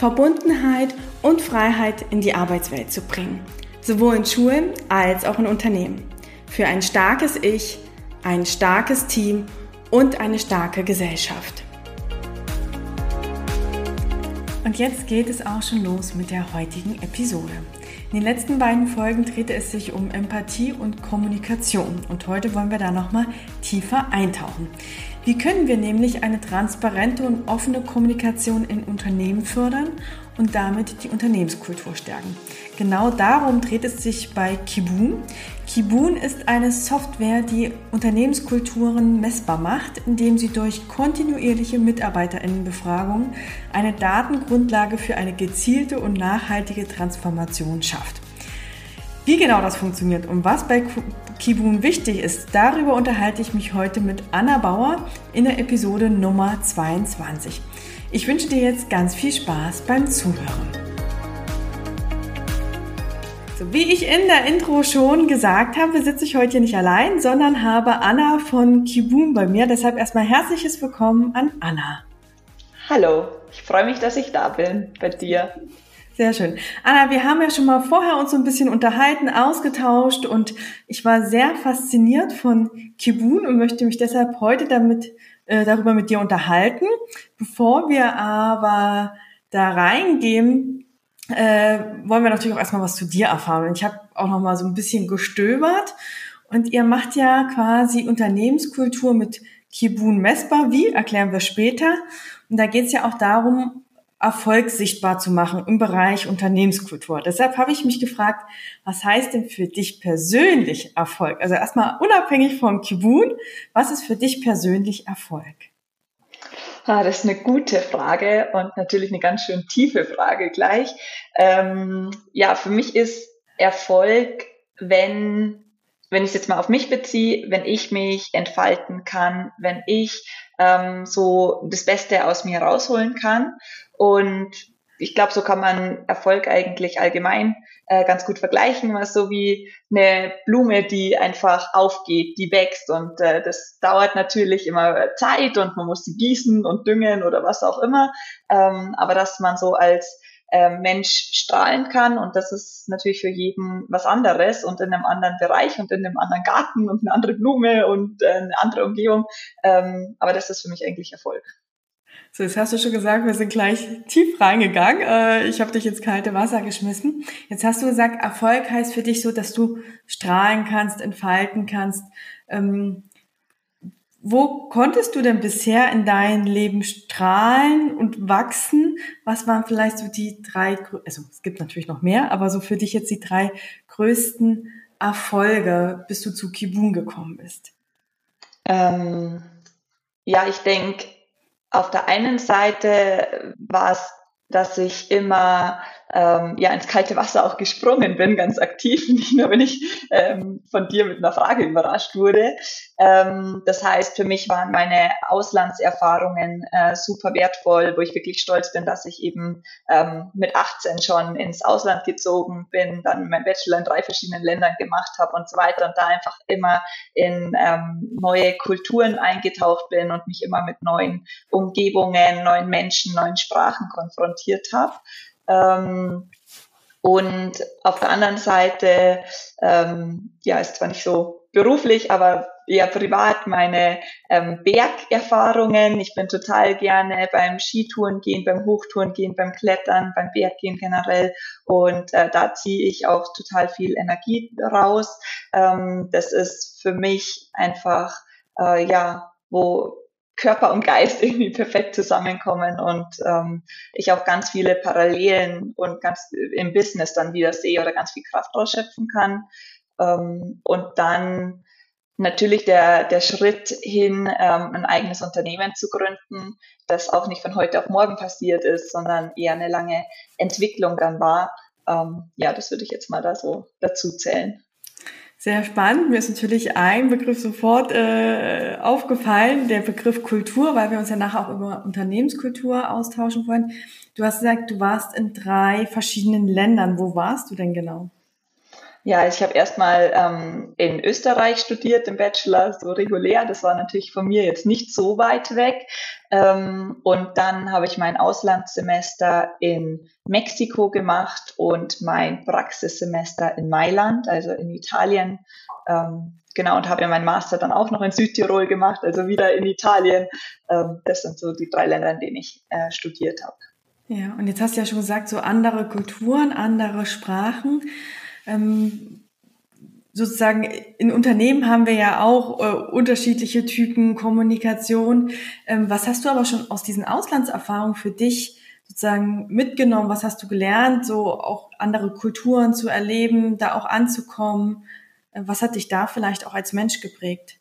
Verbundenheit und Freiheit in die Arbeitswelt zu bringen, sowohl in Schulen als auch in Unternehmen. Für ein starkes Ich, ein starkes Team und eine starke Gesellschaft. Und jetzt geht es auch schon los mit der heutigen Episode. In den letzten beiden Folgen drehte es sich um Empathie und Kommunikation und heute wollen wir da nochmal tiefer eintauchen. Wie können wir nämlich eine transparente und offene Kommunikation in Unternehmen fördern und damit die Unternehmenskultur stärken? Genau darum dreht es sich bei Kibun. Kibun ist eine Software, die Unternehmenskulturen messbar macht, indem sie durch kontinuierliche Mitarbeiterinnenbefragungen eine Datengrundlage für eine gezielte und nachhaltige Transformation schafft. Wie genau das funktioniert und was bei Kibun wichtig ist, darüber unterhalte ich mich heute mit Anna Bauer in der Episode Nummer 22. Ich wünsche dir jetzt ganz viel Spaß beim Zuhören. So, wie ich in der Intro schon gesagt habe, sitze ich heute nicht allein, sondern habe Anna von Kibun bei mir. Deshalb erstmal herzliches Willkommen an Anna. Hallo, ich freue mich, dass ich da bin bei dir. Sehr schön. Anna, wir haben ja schon mal vorher uns so ein bisschen unterhalten, ausgetauscht und ich war sehr fasziniert von Kibun und möchte mich deshalb heute damit, äh, darüber mit dir unterhalten. Bevor wir aber da reingehen, äh, wollen wir natürlich auch erstmal was zu dir erfahren. Ich habe auch noch mal so ein bisschen gestöbert und ihr macht ja quasi Unternehmenskultur mit Kibun messbar. Wie, erklären wir später. Und da geht es ja auch darum, Erfolg sichtbar zu machen im Bereich Unternehmenskultur. Deshalb habe ich mich gefragt, was heißt denn für dich persönlich Erfolg? Also erstmal unabhängig vom Kibun, was ist für dich persönlich Erfolg? Ah, das ist eine gute Frage und natürlich eine ganz schön tiefe Frage gleich. Ähm, ja, für mich ist Erfolg, wenn wenn ich es jetzt mal auf mich beziehe, wenn ich mich entfalten kann, wenn ich ähm, so das Beste aus mir rausholen kann. Und ich glaube, so kann man Erfolg eigentlich allgemein äh, ganz gut vergleichen, was so wie eine Blume, die einfach aufgeht, die wächst und äh, das dauert natürlich immer Zeit und man muss sie gießen und düngen oder was auch immer, ähm, aber dass man so als äh, Mensch strahlen kann. Und das ist natürlich für jeden was anderes und in einem anderen Bereich und in einem anderen Garten und eine andere Blume und äh, eine andere Umgebung. Ähm, aber das ist für mich eigentlich Erfolg. So, jetzt hast du schon gesagt, wir sind gleich tief reingegangen. Äh, ich habe dich ins kalte Wasser geschmissen. Jetzt hast du gesagt, Erfolg heißt für dich so, dass du strahlen kannst, entfalten kannst. Ähm, wo konntest du denn bisher in deinem Leben strahlen und wachsen? Was waren vielleicht so die drei, also es gibt natürlich noch mehr, aber so für dich jetzt die drei größten Erfolge, bis du zu Kibun gekommen bist? Ähm, ja, ich denke, auf der einen Seite war es, dass ich immer ähm, ja ins kalte Wasser auch gesprungen bin, ganz aktiv, nicht nur wenn ich ähm, von dir mit einer Frage überrascht wurde. Ähm, das heißt, für mich waren meine Auslandserfahrungen äh, super wertvoll, wo ich wirklich stolz bin, dass ich eben ähm, mit 18 schon ins Ausland gezogen bin, dann mein Bachelor in drei verschiedenen Ländern gemacht habe und so weiter und da einfach immer in ähm, neue Kulturen eingetaucht bin und mich immer mit neuen Umgebungen, neuen Menschen, neuen Sprachen konfrontiert habe. Ähm, und auf der anderen Seite, ähm, ja, ist zwar nicht so beruflich, aber eher privat meine ähm, Bergerfahrungen. Ich bin total gerne beim Skitouren gehen, beim Hochtouren gehen, beim Klettern, beim Berggehen generell. Und äh, da ziehe ich auch total viel Energie raus. Ähm, das ist für mich einfach, äh, ja, wo Körper und Geist irgendwie perfekt zusammenkommen und ähm, ich auch ganz viele Parallelen und ganz im Business dann wieder sehe oder ganz viel Kraft ausschöpfen kann. Ähm, und dann natürlich der, der Schritt hin, ähm, ein eigenes Unternehmen zu gründen, das auch nicht von heute auf morgen passiert ist, sondern eher eine lange Entwicklung dann war. Ähm, ja, das würde ich jetzt mal da so dazu zählen. Sehr spannend. Mir ist natürlich ein Begriff sofort äh, aufgefallen, der Begriff Kultur, weil wir uns ja nachher auch über Unternehmenskultur austauschen wollen. Du hast gesagt, du warst in drei verschiedenen Ländern. Wo warst du denn genau? Ja, ich habe erstmal ähm, in Österreich studiert, im Bachelor, so regulär. Das war natürlich von mir jetzt nicht so weit weg. Ähm, und dann habe ich mein Auslandssemester in Mexiko gemacht und mein Praxissemester in Mailand, also in Italien. Ähm, genau, und habe ja meinen Master dann auch noch in Südtirol gemacht, also wieder in Italien. Ähm, das sind so die drei Länder, in denen ich äh, studiert habe. Ja, und jetzt hast du ja schon gesagt, so andere Kulturen, andere Sprachen ähm, sozusagen in Unternehmen haben wir ja auch äh, unterschiedliche Typen Kommunikation. Ähm, was hast du aber schon aus diesen Auslandserfahrungen für dich sozusagen mitgenommen? Was hast du gelernt, so auch andere Kulturen zu erleben, da auch anzukommen? Äh, was hat dich da vielleicht auch als Mensch geprägt?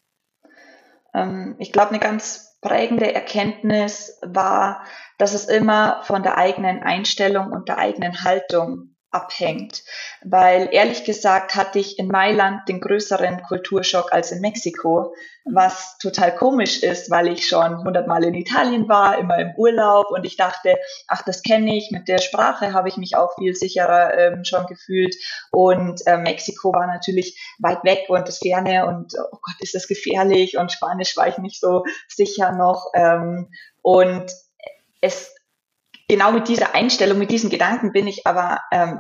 Ähm, ich glaube, eine ganz prägende Erkenntnis war, dass es immer von der eigenen Einstellung und der eigenen Haltung abhängt. Weil ehrlich gesagt hatte ich in Mailand den größeren Kulturschock als in Mexiko, was total komisch ist, weil ich schon hundertmal in Italien war, immer im Urlaub und ich dachte, ach, das kenne ich, mit der Sprache habe ich mich auch viel sicherer ähm, schon gefühlt und äh, Mexiko war natürlich weit weg und das Ferne und oh Gott, ist das gefährlich und Spanisch war ich nicht so sicher noch ähm, und es genau mit dieser Einstellung, mit diesen Gedanken bin ich aber ähm,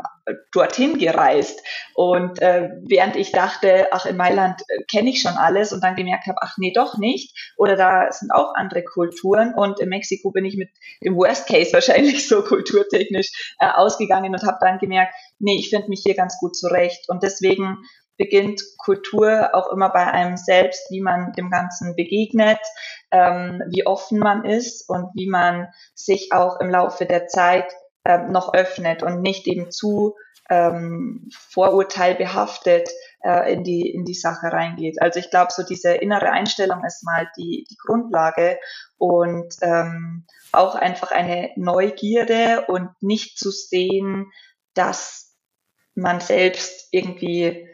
dorthin gereist. Und äh, während ich dachte, ach, in Mailand äh, kenne ich schon alles und dann gemerkt habe, ach nee, doch nicht. Oder da sind auch andere Kulturen. Und in Mexiko bin ich mit dem Worst Case wahrscheinlich so kulturtechnisch äh, ausgegangen und habe dann gemerkt, nee, ich finde mich hier ganz gut zurecht. Und deswegen beginnt Kultur auch immer bei einem selbst, wie man dem Ganzen begegnet, ähm, wie offen man ist und wie man sich auch im Laufe der Zeit ähm, noch öffnet und nicht eben zu ähm, vorurteilbehaftet äh, in, die, in die Sache reingeht. Also ich glaube, so diese innere Einstellung ist mal die, die Grundlage und ähm, auch einfach eine Neugierde und nicht zu sehen, dass man selbst irgendwie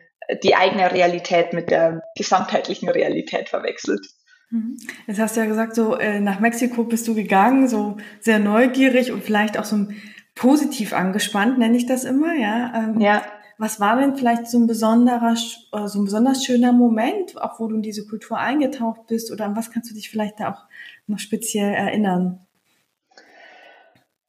die eigene Realität mit der gesamtheitlichen Realität verwechselt. Mhm. Jetzt hast du ja gesagt, so äh, nach Mexiko bist du gegangen, so sehr neugierig und vielleicht auch so positiv angespannt, nenne ich das immer, ja. Ähm, ja. Was war denn vielleicht so ein besonderer, äh, so ein besonders schöner Moment, auch wo du in diese Kultur eingetaucht bist, oder an was kannst du dich vielleicht da auch noch speziell erinnern?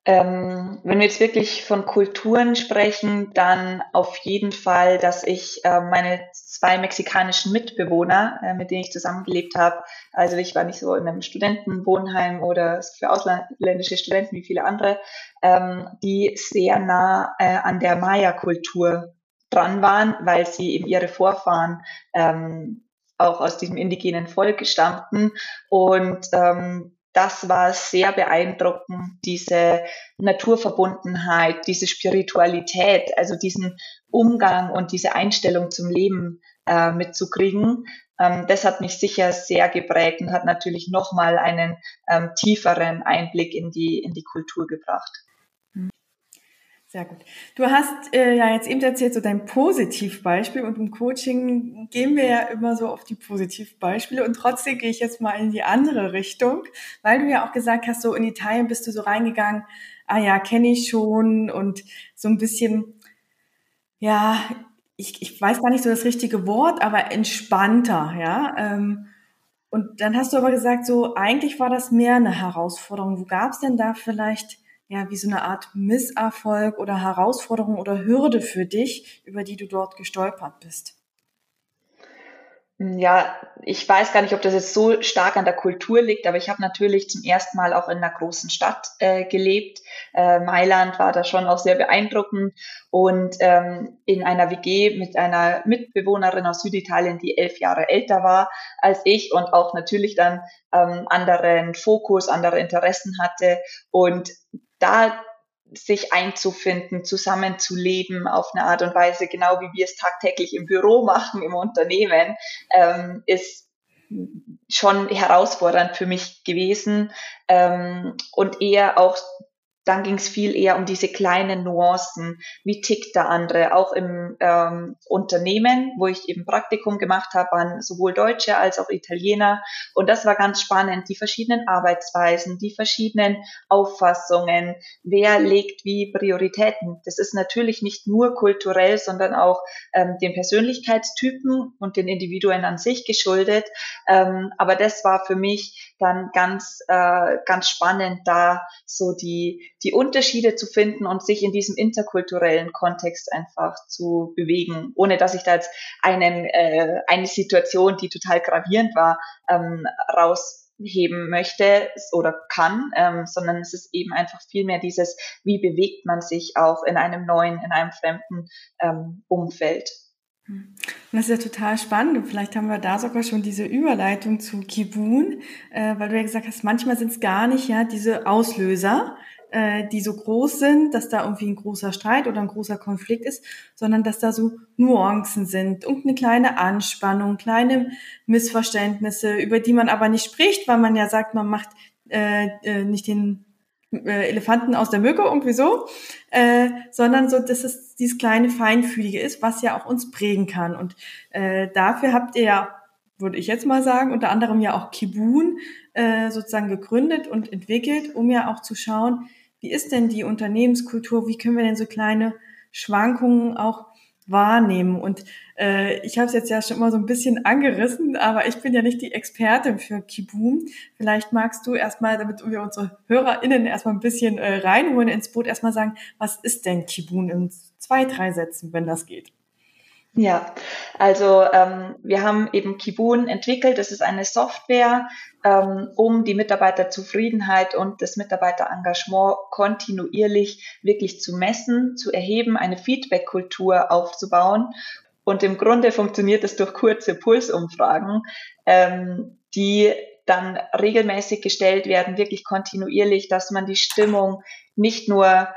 Ähm, wenn wir jetzt wirklich von Kulturen sprechen, dann auf jeden Fall, dass ich äh, meine zwei mexikanischen Mitbewohner, äh, mit denen ich zusammengelebt habe, also ich war nicht so in einem Studentenwohnheim oder für ausländische Studenten wie viele andere, ähm, die sehr nah äh, an der Maya-Kultur dran waren, weil sie eben ihre Vorfahren ähm, auch aus diesem indigenen Volk stammten. Und ähm, das war sehr beeindruckend, diese Naturverbundenheit, diese Spiritualität, also diesen Umgang und diese Einstellung zum Leben äh, mitzukriegen. Ähm, das hat mich sicher sehr geprägt und hat natürlich nochmal einen ähm, tieferen Einblick in die, in die Kultur gebracht. Sehr gut. Du hast äh, ja jetzt eben erzählt, so dein Positivbeispiel und im Coaching gehen wir ja immer so auf die Positivbeispiele und trotzdem gehe ich jetzt mal in die andere Richtung, weil du ja auch gesagt hast, so in Italien bist du so reingegangen, ah ja, kenne ich schon und so ein bisschen, ja, ich, ich weiß gar nicht so das richtige Wort, aber entspannter, ja. Ähm, und dann hast du aber gesagt, so eigentlich war das mehr eine Herausforderung. Wo gab es denn da vielleicht ja, wie so eine Art Misserfolg oder Herausforderung oder Hürde für dich, über die du dort gestolpert bist? Ja, ich weiß gar nicht, ob das jetzt so stark an der Kultur liegt, aber ich habe natürlich zum ersten Mal auch in einer großen Stadt äh, gelebt. Äh, Mailand war da schon auch sehr beeindruckend und ähm, in einer WG mit einer Mitbewohnerin aus Süditalien, die elf Jahre älter war als ich und auch natürlich dann ähm, anderen Fokus, andere Interessen hatte und da sich einzufinden, zusammenzuleben auf eine Art und Weise, genau wie wir es tagtäglich im Büro machen, im Unternehmen, ähm, ist schon herausfordernd für mich gewesen ähm, und eher auch dann ging es viel eher um diese kleinen Nuancen. Wie tickt der andere? Auch im ähm, Unternehmen, wo ich eben Praktikum gemacht habe, waren sowohl Deutsche als auch Italiener. Und das war ganz spannend. Die verschiedenen Arbeitsweisen, die verschiedenen Auffassungen. Wer legt wie Prioritäten? Das ist natürlich nicht nur kulturell, sondern auch ähm, den Persönlichkeitstypen und den Individuen an sich geschuldet. Ähm, aber das war für mich dann ganz, äh, ganz spannend, da so die, die Unterschiede zu finden und sich in diesem interkulturellen Kontext einfach zu bewegen, ohne dass ich da jetzt einen, äh, eine Situation, die total gravierend war, ähm, rausheben möchte oder kann, ähm, sondern es ist eben einfach viel mehr dieses, wie bewegt man sich auch in einem neuen, in einem fremden ähm, Umfeld. Hm. Das ist ja total spannend und vielleicht haben wir da sogar schon diese Überleitung zu Kibun, äh, weil du ja gesagt hast, manchmal sind es gar nicht ja diese Auslöser, äh, die so groß sind, dass da irgendwie ein großer Streit oder ein großer Konflikt ist, sondern dass da so Nuancen sind und eine kleine Anspannung, kleine Missverständnisse, über die man aber nicht spricht, weil man ja sagt, man macht äh, äh, nicht den Elefanten aus der Mücke irgendwie so, äh, sondern so, dass es dieses kleine Feinfühlige ist, was ja auch uns prägen kann. Und äh, dafür habt ihr ja, würde ich jetzt mal sagen, unter anderem ja auch Kibun äh, sozusagen gegründet und entwickelt, um ja auch zu schauen, wie ist denn die Unternehmenskultur, wie können wir denn so kleine Schwankungen auch wahrnehmen. Und äh, ich habe es jetzt ja schon mal so ein bisschen angerissen, aber ich bin ja nicht die Expertin für Kibum. Vielleicht magst du erstmal, damit wir unsere HörerInnen erstmal ein bisschen äh, reinholen ins Boot, erstmal sagen, was ist denn Kibun in zwei, drei Sätzen, wenn das geht? Ja, also ähm, wir haben eben Kibun entwickelt. Das ist eine Software, ähm, um die Mitarbeiterzufriedenheit und das Mitarbeiterengagement kontinuierlich wirklich zu messen, zu erheben, eine Feedback-Kultur aufzubauen. Und im Grunde funktioniert es durch kurze Pulsumfragen, ähm, die dann regelmäßig gestellt werden, wirklich kontinuierlich, dass man die Stimmung nicht nur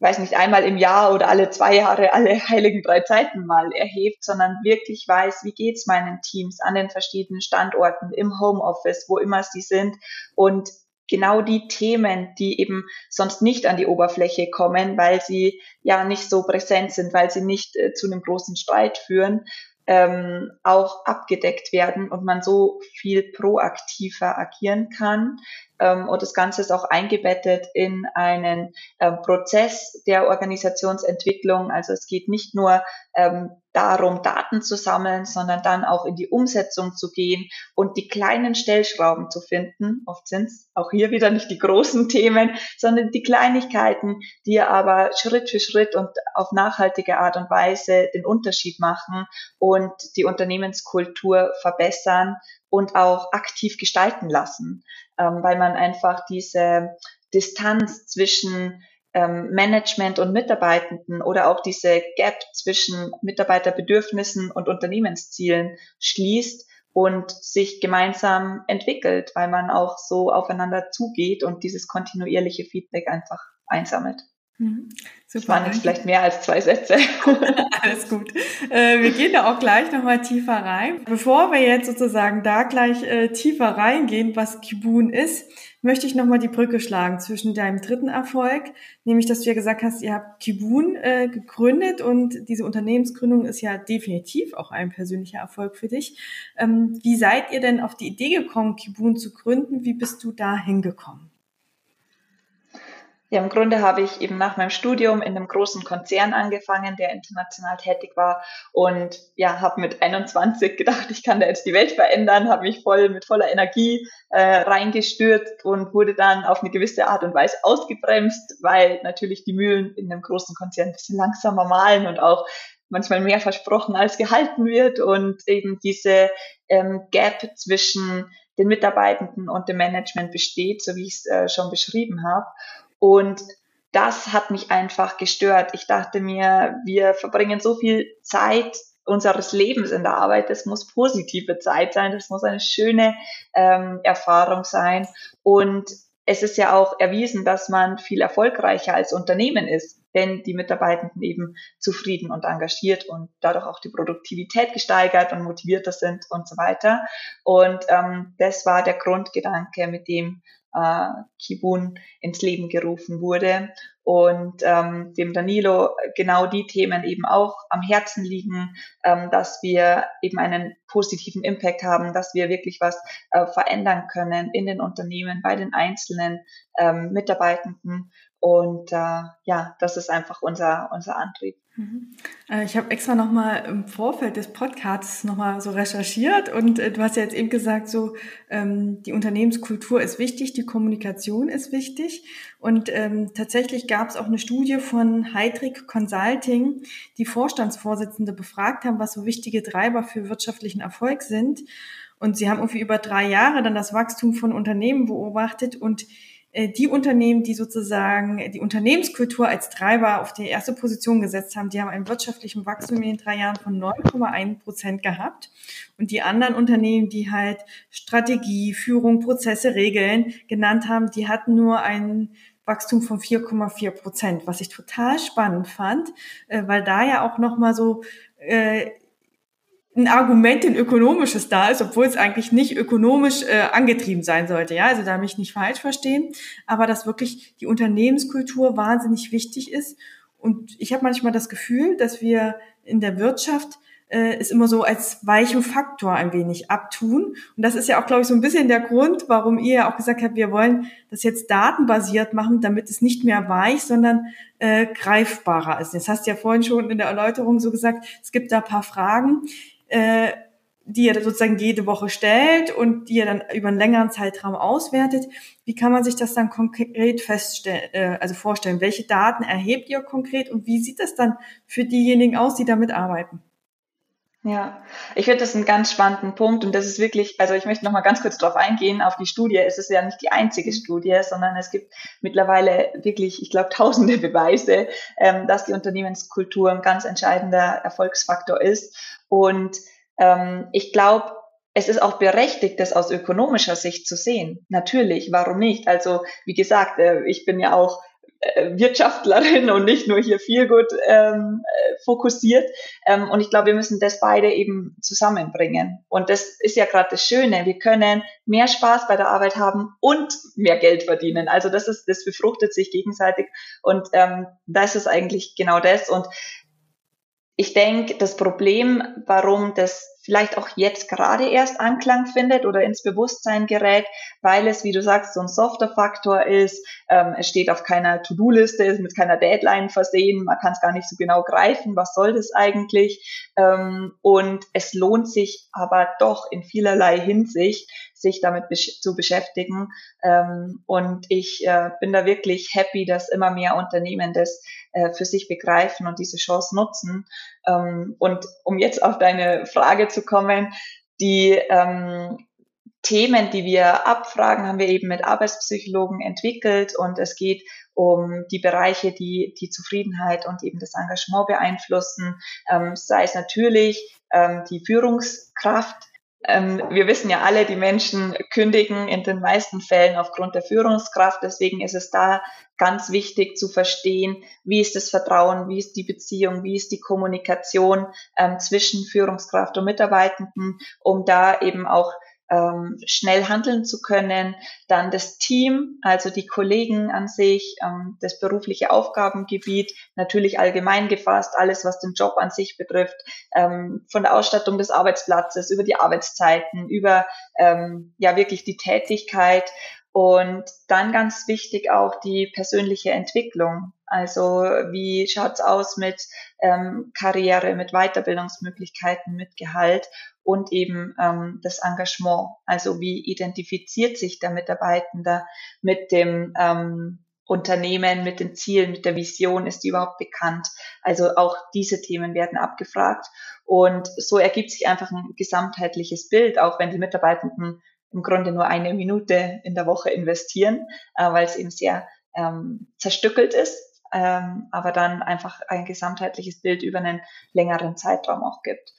weiß nicht, einmal im Jahr oder alle zwei Jahre alle heiligen drei Zeiten mal erhebt, sondern wirklich weiß, wie geht's meinen Teams an den verschiedenen Standorten, im Homeoffice, wo immer sie sind und genau die Themen, die eben sonst nicht an die Oberfläche kommen, weil sie ja nicht so präsent sind, weil sie nicht äh, zu einem großen Streit führen, ähm, auch abgedeckt werden und man so viel proaktiver agieren kann. Ähm, und das Ganze ist auch eingebettet in einen ähm, Prozess der Organisationsentwicklung. Also es geht nicht nur ähm, darum, Daten zu sammeln, sondern dann auch in die Umsetzung zu gehen und die kleinen Stellschrauben zu finden. Oft sind es auch hier wieder nicht die großen Themen, sondern die Kleinigkeiten, die aber Schritt für Schritt und auf nachhaltige Art und Weise den Unterschied machen und die Unternehmenskultur verbessern und auch aktiv gestalten lassen, ähm, weil man einfach diese Distanz zwischen ähm, Management und Mitarbeitenden oder auch diese Gap zwischen Mitarbeiterbedürfnissen und Unternehmenszielen schließt und sich gemeinsam entwickelt, weil man auch so aufeinander zugeht und dieses kontinuierliche Feedback einfach einsammelt. Mhm. Super. Das waren jetzt vielleicht mehr als zwei Sätze. Alles gut. Äh, wir gehen da auch gleich nochmal tiefer rein. Bevor wir jetzt sozusagen da gleich äh, tiefer reingehen, was Kibun ist, möchte ich nochmal die Brücke schlagen zwischen deinem dritten Erfolg, nämlich dass du ja gesagt hast, ihr habt Kibun äh, gegründet und diese Unternehmensgründung ist ja definitiv auch ein persönlicher Erfolg für dich. Ähm, wie seid ihr denn auf die Idee gekommen, Kibun zu gründen? Wie bist du da hingekommen? Ja, im Grunde habe ich eben nach meinem Studium in einem großen Konzern angefangen, der international tätig war und ja, habe mit 21 gedacht, ich kann da jetzt die Welt verändern, habe mich voll mit voller Energie äh, reingestürzt und wurde dann auf eine gewisse Art und Weise ausgebremst, weil natürlich die Mühlen in einem großen Konzern ein bisschen langsamer malen und auch manchmal mehr versprochen als gehalten wird und eben diese ähm, Gap zwischen den Mitarbeitenden und dem Management besteht, so wie ich es äh, schon beschrieben habe. Und das hat mich einfach gestört. Ich dachte mir, wir verbringen so viel Zeit unseres Lebens in der Arbeit. Das muss positive Zeit sein. Das muss eine schöne ähm, Erfahrung sein. Und es ist ja auch erwiesen, dass man viel erfolgreicher als Unternehmen ist, wenn die Mitarbeitenden eben zufrieden und engagiert und dadurch auch die Produktivität gesteigert und motivierter sind und so weiter. Und ähm, das war der Grundgedanke, mit dem äh, Kibun ins Leben gerufen wurde. Und ähm, dem Danilo genau die Themen eben auch am Herzen liegen, ähm, dass wir eben einen positiven Impact haben, dass wir wirklich was äh, verändern können in den Unternehmen, bei den einzelnen ähm, Mitarbeitenden und äh, ja, das ist einfach unser, unser Antrieb. Mhm. Äh, ich habe extra nochmal im Vorfeld des Podcasts nochmal so recherchiert und äh, du hast ja jetzt eben gesagt, so ähm, die Unternehmenskultur ist wichtig, die Kommunikation ist wichtig und ähm, tatsächlich gab es auch eine Studie von Heidrick Consulting, die Vorstandsvorsitzende befragt haben, was so wichtige Treiber für wirtschaftlichen Erfolg sind und sie haben irgendwie über drei Jahre dann das Wachstum von Unternehmen beobachtet und die Unternehmen, die sozusagen die Unternehmenskultur als Treiber auf die erste Position gesetzt haben, die haben einen wirtschaftlichen Wachstum in den drei Jahren von 9,1 Prozent gehabt. Und die anderen Unternehmen, die halt Strategie, Führung, Prozesse, Regeln genannt haben, die hatten nur ein Wachstum von 4,4 Prozent, was ich total spannend fand, äh, weil da ja auch nochmal so äh, ein Argument, ein ökonomisches da ist, obwohl es eigentlich nicht ökonomisch äh, angetrieben sein sollte. Ja, also da mich nicht falsch verstehen, aber dass wirklich die Unternehmenskultur wahnsinnig wichtig ist. Und ich habe manchmal das Gefühl, dass wir in der Wirtschaft äh, es immer so als weichen Faktor ein wenig abtun. Und das ist ja auch, glaube ich, so ein bisschen der Grund, warum ihr ja auch gesagt habt, wir wollen das jetzt datenbasiert machen, damit es nicht mehr weich, sondern äh, greifbarer ist. Das hast du ja vorhin schon in der Erläuterung so gesagt, es gibt da ein paar Fragen äh, die ihr sozusagen jede Woche stellt und die ihr dann über einen längeren Zeitraum auswertet. Wie kann man sich das dann konkret feststellen, äh, also vorstellen? Welche Daten erhebt ihr konkret und wie sieht das dann für diejenigen aus, die damit arbeiten? Ja, ich finde das einen ganz spannenden Punkt und das ist wirklich, also ich möchte noch mal ganz kurz darauf eingehen, auf die Studie. Es ist ja nicht die einzige Studie, sondern es gibt mittlerweile wirklich, ich glaube, tausende Beweise, ähm, dass die Unternehmenskultur ein ganz entscheidender Erfolgsfaktor ist. Und ähm, ich glaube, es ist auch berechtigt, das aus ökonomischer Sicht zu sehen. Natürlich, warum nicht? Also, wie gesagt, äh, ich bin ja auch Wirtschaftlerin und nicht nur hier viel gut ähm, äh, fokussiert. Ähm, und ich glaube, wir müssen das beide eben zusammenbringen. Und das ist ja gerade das Schöne. Wir können mehr Spaß bei der Arbeit haben und mehr Geld verdienen. Also das ist, das befruchtet sich gegenseitig. Und ähm, das ist eigentlich genau das. Und ich denke, das Problem, warum das vielleicht auch jetzt gerade erst Anklang findet oder ins Bewusstsein gerät, weil es, wie du sagst, so ein softer Faktor ist. Ähm, es steht auf keiner To-Do-Liste, ist mit keiner Deadline versehen, man kann es gar nicht so genau greifen, was soll das eigentlich? Ähm, und es lohnt sich aber doch in vielerlei Hinsicht, sich damit besch zu beschäftigen. Ähm, und ich äh, bin da wirklich happy, dass immer mehr Unternehmen das äh, für sich begreifen und diese Chance nutzen. Ähm, und um jetzt auf deine Frage zu kommen, die ähm, Themen, die wir abfragen, haben wir eben mit Arbeitspsychologen entwickelt und es geht um die Bereiche, die die Zufriedenheit und eben das Engagement beeinflussen, ähm, sei es natürlich ähm, die Führungskraft, ähm, wir wissen ja alle, die Menschen kündigen in den meisten Fällen aufgrund der Führungskraft. Deswegen ist es da ganz wichtig zu verstehen, wie ist das Vertrauen, wie ist die Beziehung, wie ist die Kommunikation ähm, zwischen Führungskraft und Mitarbeitenden, um da eben auch ähm, schnell handeln zu können. Dann das Team, also die Kollegen an sich, ähm, das berufliche Aufgabengebiet, natürlich allgemein gefasst, alles, was den Job an sich betrifft, ähm, von der Ausstattung des Arbeitsplatzes, über die Arbeitszeiten, über ähm, ja wirklich die Tätigkeit und dann ganz wichtig auch die persönliche Entwicklung. Also wie schaut's aus mit ähm, Karriere, mit Weiterbildungsmöglichkeiten, mit Gehalt und eben ähm, das Engagement. Also wie identifiziert sich der Mitarbeitende mit dem ähm, Unternehmen, mit den Zielen, mit der Vision, ist die überhaupt bekannt? Also auch diese Themen werden abgefragt. Und so ergibt sich einfach ein gesamtheitliches Bild, auch wenn die Mitarbeitenden im Grunde nur eine Minute in der Woche investieren, äh, weil es eben sehr ähm, zerstückelt ist, ähm, aber dann einfach ein gesamtheitliches Bild über einen längeren Zeitraum auch gibt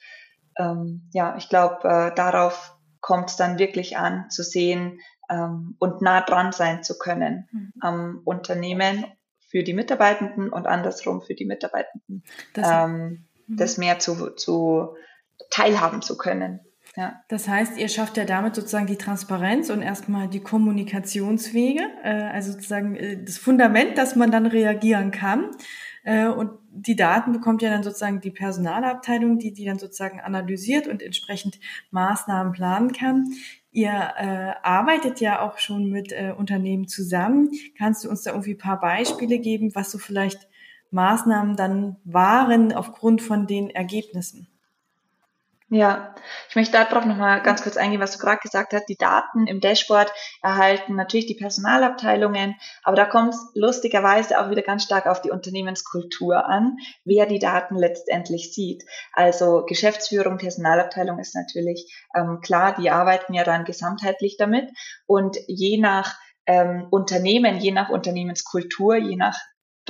ähm, ja, ich glaube, äh, darauf kommt es dann wirklich an, zu sehen ähm, und nah dran sein zu können mhm. am Unternehmen für die Mitarbeitenden und andersrum für die Mitarbeitenden, das, ähm, mhm. das mehr zu, zu teilhaben zu können. Ja. Das heißt, ihr schafft ja damit sozusagen die Transparenz und erstmal die Kommunikationswege, äh, also sozusagen äh, das Fundament, dass man dann reagieren kann. Äh, und die Daten bekommt ja dann sozusagen die Personalabteilung, die die dann sozusagen analysiert und entsprechend Maßnahmen planen kann. Ihr äh, arbeitet ja auch schon mit äh, Unternehmen zusammen. Kannst du uns da irgendwie paar Beispiele geben, was so vielleicht Maßnahmen dann waren aufgrund von den Ergebnissen? Ja, ich möchte darauf nochmal ganz kurz eingehen, was du gerade gesagt hast. Die Daten im Dashboard erhalten natürlich die Personalabteilungen, aber da kommt es lustigerweise auch wieder ganz stark auf die Unternehmenskultur an, wer die Daten letztendlich sieht. Also Geschäftsführung, Personalabteilung ist natürlich ähm, klar, die arbeiten ja dann gesamtheitlich damit und je nach ähm, Unternehmen, je nach Unternehmenskultur, je nach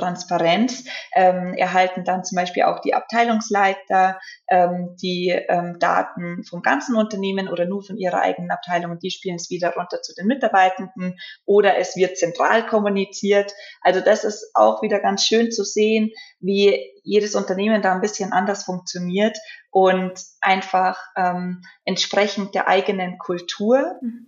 Transparenz ähm, erhalten dann zum Beispiel auch die Abteilungsleiter ähm, die ähm, Daten vom ganzen Unternehmen oder nur von ihrer eigenen Abteilung und die spielen es wieder runter zu den Mitarbeitenden oder es wird zentral kommuniziert. Also das ist auch wieder ganz schön zu sehen, wie jedes Unternehmen da ein bisschen anders funktioniert und einfach ähm, entsprechend der eigenen Kultur mhm.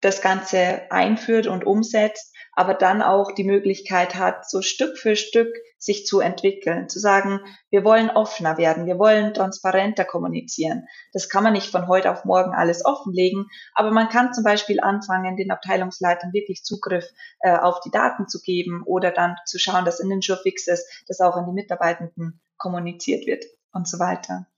das Ganze einführt und umsetzt aber dann auch die Möglichkeit hat, so Stück für Stück sich zu entwickeln, zu sagen, wir wollen offener werden, wir wollen transparenter kommunizieren. Das kann man nicht von heute auf morgen alles offenlegen, aber man kann zum Beispiel anfangen, den Abteilungsleitern wirklich Zugriff äh, auf die Daten zu geben oder dann zu schauen, dass in den Showfixes das auch an die Mitarbeitenden kommuniziert wird und so weiter.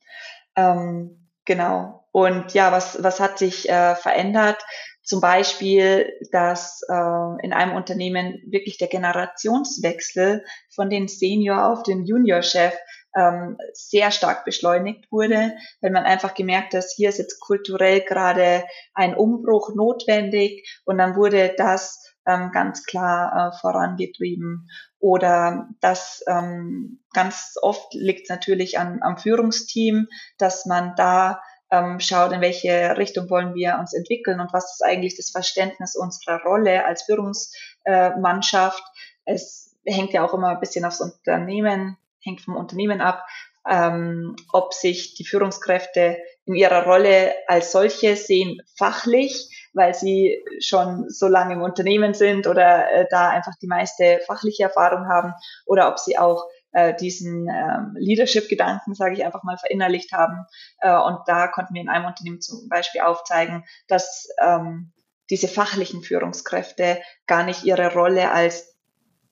Ähm, genau. Und ja, was, was hat sich äh, verändert? Zum Beispiel, dass äh, in einem Unternehmen wirklich der Generationswechsel von den Senior auf den Junior-Chef ähm, sehr stark beschleunigt wurde, weil man einfach gemerkt hat, hier ist jetzt kulturell gerade ein Umbruch notwendig und dann wurde das ähm, ganz klar äh, vorangetrieben. Oder das ähm, ganz oft liegt natürlich an, am Führungsteam, dass man da ähm, schaut, in welche Richtung wollen wir uns entwickeln und was ist eigentlich das Verständnis unserer Rolle als Führungsmannschaft. Es hängt ja auch immer ein bisschen aufs Unternehmen, hängt vom Unternehmen ab, ähm, ob sich die Führungskräfte in ihrer Rolle als solche sehen fachlich, weil sie schon so lange im Unternehmen sind oder äh, da einfach die meiste fachliche Erfahrung haben oder ob sie auch äh, diesen ähm, Leadership-Gedanken, sage ich einfach mal, verinnerlicht haben. Äh, und da konnten wir in einem Unternehmen zum Beispiel aufzeigen, dass ähm, diese fachlichen Führungskräfte gar nicht ihre Rolle als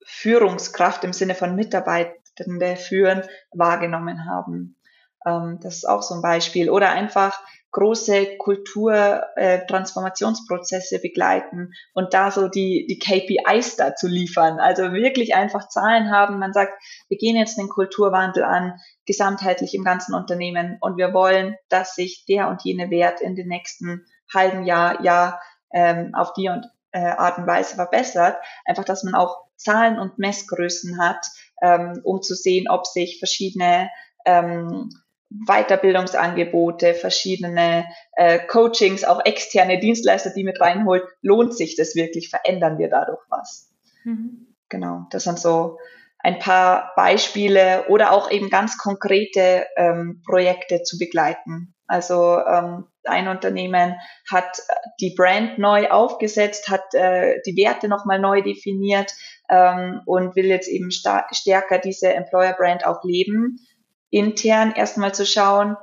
Führungskraft im Sinne von Mitarbeitende führen wahrgenommen haben. Ähm, das ist auch so ein Beispiel. Oder einfach große Kulturtransformationsprozesse äh, begleiten und da so die, die KPIs dazu liefern. Also wirklich einfach Zahlen haben. Man sagt, wir gehen jetzt den Kulturwandel an, gesamtheitlich im ganzen Unternehmen und wir wollen, dass sich der und jene Wert in den nächsten halben Jahr, Jahr ähm, auf die und äh, Art und Weise verbessert. Einfach, dass man auch Zahlen und Messgrößen hat, ähm, um zu sehen, ob sich verschiedene ähm, Weiterbildungsangebote, verschiedene äh, Coachings, auch externe Dienstleister, die mit reinholt, lohnt sich das wirklich? Verändern wir dadurch was? Mhm. Genau, das sind so ein paar Beispiele oder auch eben ganz konkrete ähm, Projekte zu begleiten. Also ähm, ein Unternehmen hat die Brand neu aufgesetzt, hat äh, die Werte nochmal neu definiert ähm, und will jetzt eben stärker diese Employer Brand auch leben intern erstmal zu schauen,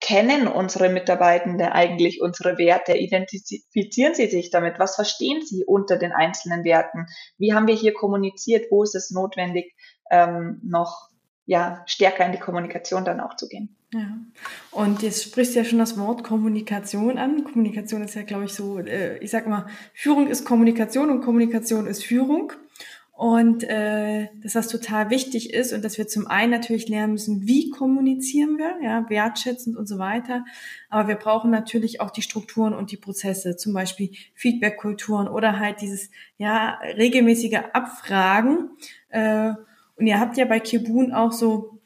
kennen unsere Mitarbeitende eigentlich unsere Werte? Identifizieren sie sich damit? Was verstehen sie unter den einzelnen Werten? Wie haben wir hier kommuniziert? Wo ist es notwendig, ähm, noch ja, stärker in die Kommunikation dann auch zu gehen? Ja, und jetzt sprichst du ja schon das Wort Kommunikation an. Kommunikation ist ja, glaube ich, so, äh, ich sag mal, Führung ist Kommunikation und Kommunikation ist Führung. Und äh, dass das total wichtig ist und dass wir zum einen natürlich lernen müssen, wie kommunizieren wir, ja, wertschätzend und so weiter. Aber wir brauchen natürlich auch die Strukturen und die Prozesse, zum Beispiel Feedback-Kulturen oder halt dieses ja regelmäßige Abfragen. Äh, und ihr habt ja bei Kibun auch so